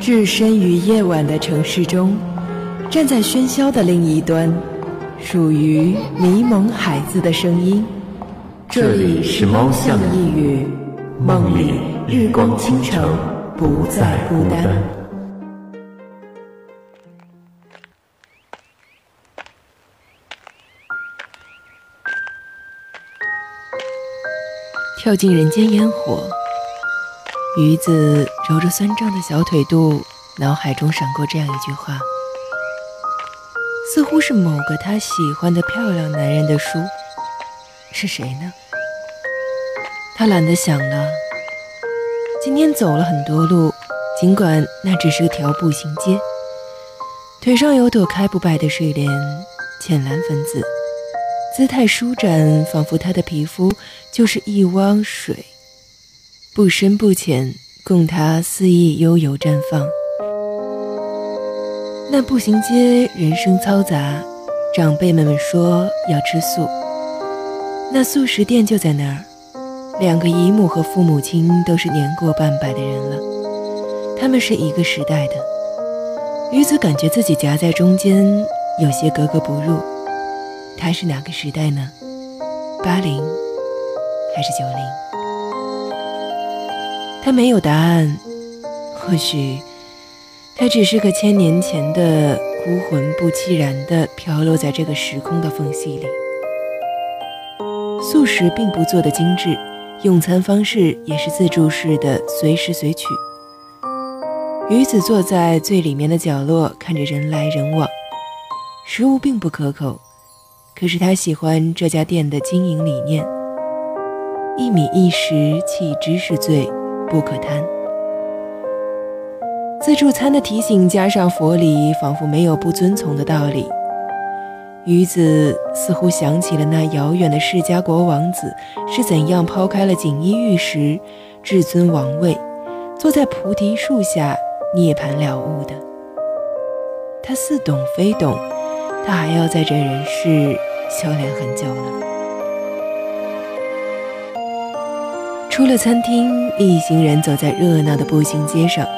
置身于夜晚的城市中，站在喧嚣的另一端，属于迷蒙孩子的声音。这里是猫巷呓语，梦里日光倾城，不再孤单。跳进人间烟火。鱼子揉着酸胀的小腿肚，脑海中闪过这样一句话，似乎是某个他喜欢的漂亮男人的书，是谁呢？他懒得想了。今天走了很多路，尽管那只是条步行街，腿上有朵开不败的睡莲，浅蓝粉紫，姿态舒展，仿佛他的皮肤就是一汪水。不深不浅，供他肆意悠游绽放。那步行街人声嘈杂，长辈们们说要吃素。那素食店就在那儿，两个姨母和父母亲都是年过半百的人了，他们是一个时代的。女子感觉自己夹在中间，有些格格不入。他是哪个时代呢？八零还是九零？他没有答案，或许他只是个千年前的孤魂，不期然地飘落在这个时空的缝隙里。素食并不做的精致，用餐方式也是自助式的，随时随取。鱼子坐在最里面的角落，看着人来人往。食物并不可口，可是他喜欢这家店的经营理念：一米一食，弃之是罪。不可贪。自助餐的提醒加上佛理，仿佛没有不遵从的道理。鱼子似乎想起了那遥远的释迦国王子是怎样抛开了锦衣玉食、至尊王位，坐在菩提树下涅槃了悟的。他似懂非懂，他还要在这人世修炼很久呢。出了餐厅，一行人走在热闹的步行街上，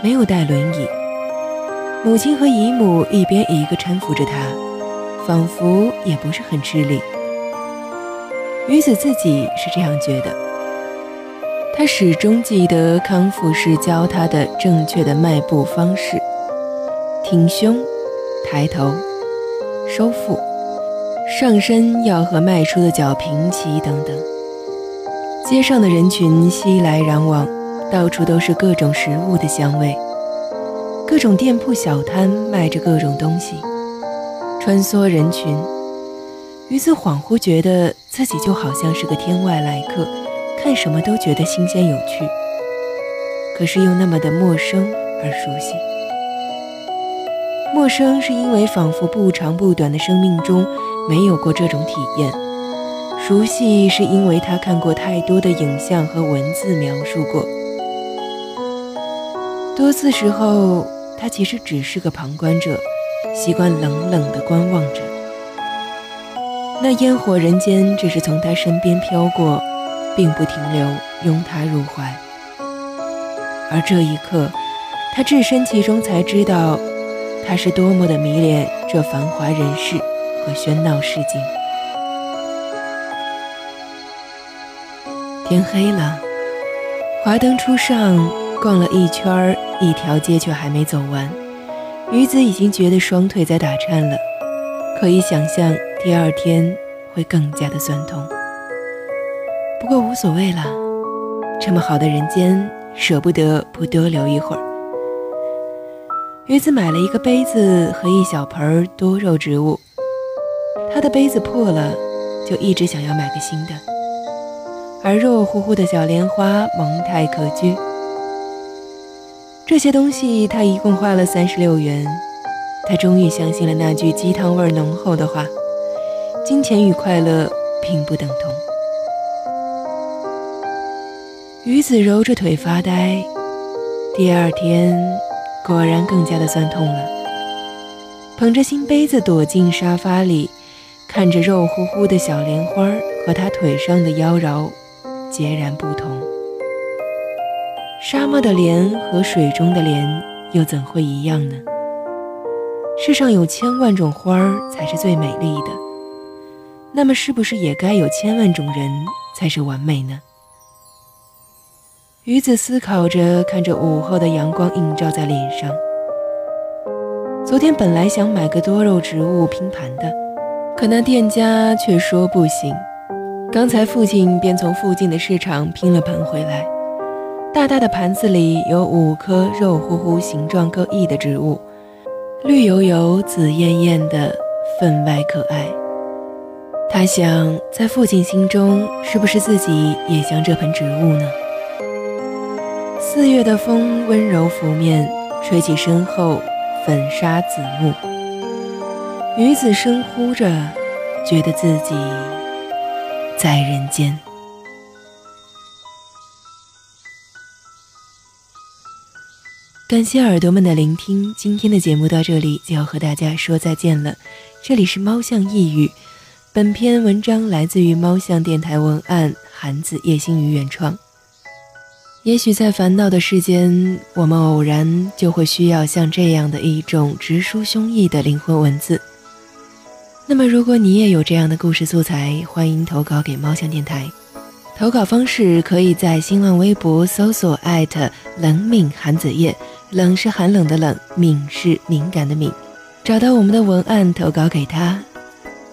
没有带轮椅。母亲和姨母一边一个搀扶着他，仿佛也不是很吃力。女子自己是这样觉得。她始终记得康复师教她的正确的迈步方式：挺胸、抬头、收腹，上身要和迈出的脚平齐，等等。街上的人群熙来攘往，到处都是各种食物的香味，各种店铺小摊卖着各种东西，穿梭人群。鱼子恍惚觉得自己就好像是个天外来客，看什么都觉得新鲜有趣，可是又那么的陌生而熟悉。陌生是因为仿佛不长不短的生命中没有过这种体验。熟悉是因为他看过太多的影像和文字描述过，多次时候他其实只是个旁观者，习惯冷冷的观望着。那烟火人间只是从他身边飘过，并不停留，拥他入怀。而这一刻，他置身其中，才知道他是多么的迷恋这繁华人世和喧闹市井。天黑了，华灯初上，逛了一圈，一条街却还没走完。鱼子已经觉得双腿在打颤了，可以想象第二天会更加的酸痛。不过无所谓了，这么好的人间，舍不得不多留一会儿。鱼子买了一个杯子和一小盆多肉植物，他的杯子破了，就一直想要买个新的。而肉乎乎的小莲花萌态可掬，这些东西他一共花了三十六元。他终于相信了那句鸡汤味浓厚的话：金钱与快乐并不等同。鱼子揉着腿发呆，第二天果然更加的酸痛了。捧着新杯子躲进沙发里，看着肉乎乎的小莲花和他腿上的妖娆。截然不同。沙漠的莲和水中的莲又怎会一样呢？世上有千万种花儿才是最美丽的，那么是不是也该有千万种人才是完美呢？鱼子思考着，看着午后的阳光映照在脸上。昨天本来想买个多肉植物拼盘的，可那店家却说不行。刚才父亲便从附近的市场拼了盘回来，大大的盘子里有五颗肉乎乎、形状各异的植物，绿油油、紫艳艳的，分外可爱。他想，在父亲心中，是不是自己也像这盆植物呢？四月的风温柔拂面，吹起身后粉纱紫幕。女子深呼着，觉得自己。在人间，感谢耳朵们的聆听。今天的节目到这里就要和大家说再见了。这里是猫巷呓语，本篇文章来自于猫巷电台文案韩子叶星宇原创。也许在烦恼的世间，我们偶然就会需要像这样的一种直抒胸臆的灵魂文字。那么，如果你也有这样的故事素材，欢迎投稿给猫巷电台。投稿方式可以在新浪微博搜索艾特冷敏韩子夜，冷是寒冷的冷，敏是敏感的敏，找到我们的文案投稿给他。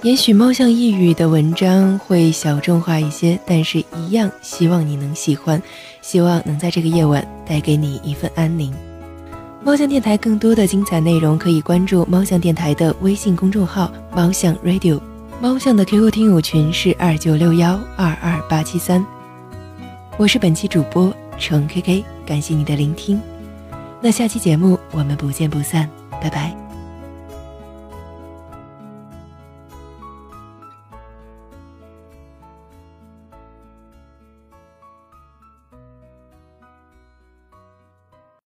也许猫巷呓语的文章会小众化一些，但是一样希望你能喜欢，希望能在这个夜晚带给你一份安宁。猫巷电台更多的精彩内容，可以关注猫巷电台的微信公众号“猫巷 Radio”。猫巷的 QQ 听友群是二九六幺二二八七三。我是本期主播程 KK，感谢你的聆听。那下期节目我们不见不散，拜拜。